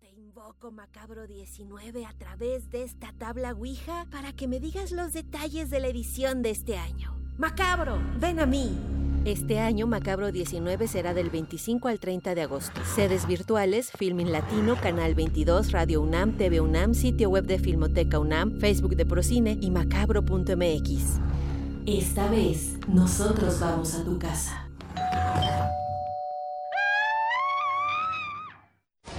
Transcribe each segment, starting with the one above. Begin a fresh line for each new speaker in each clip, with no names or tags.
te invoco, Macabro 19, a través de esta tabla Ouija para que me digas los detalles de la edición de este año. Macabro, ven a mí. Este año Macabro 19 será del 25 al 30 de agosto. Sedes virtuales, Filmin Latino, Canal 22, Radio UNAM, TV UNAM, sitio web de Filmoteca UNAM, Facebook de Procine y macabro.mx. Esta vez, nosotros vamos a tu casa.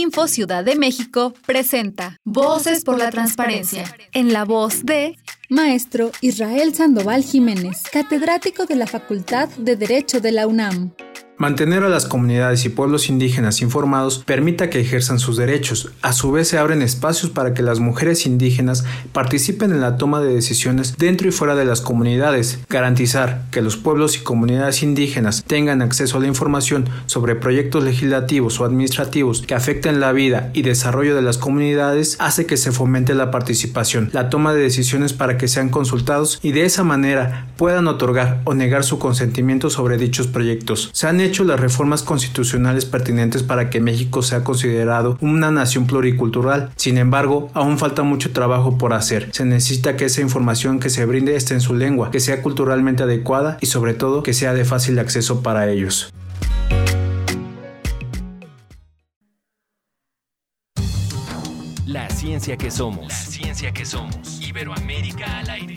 Info Ciudad de México presenta Voces por la Transparencia, en la voz de Maestro Israel Sandoval Jiménez, catedrático de la Facultad de Derecho de la UNAM.
Mantener a las comunidades y pueblos indígenas informados permita que ejerzan sus derechos. A su vez se abren espacios para que las mujeres indígenas participen en la toma de decisiones dentro y fuera de las comunidades. Garantizar que los pueblos y comunidades indígenas tengan acceso a la información sobre proyectos legislativos o administrativos que afecten la vida y desarrollo de las comunidades hace que se fomente la participación, la toma de decisiones para que sean consultados y de esa manera puedan otorgar o negar su consentimiento sobre dichos proyectos. Se han hecho las reformas constitucionales pertinentes para que México sea considerado una nación pluricultural. Sin embargo, aún falta mucho trabajo por hacer. Se necesita que esa información que se brinde esté en su lengua, que sea culturalmente adecuada y sobre todo que sea de fácil acceso para ellos.
La ciencia que somos. La ciencia que somos. Iberoamérica al aire.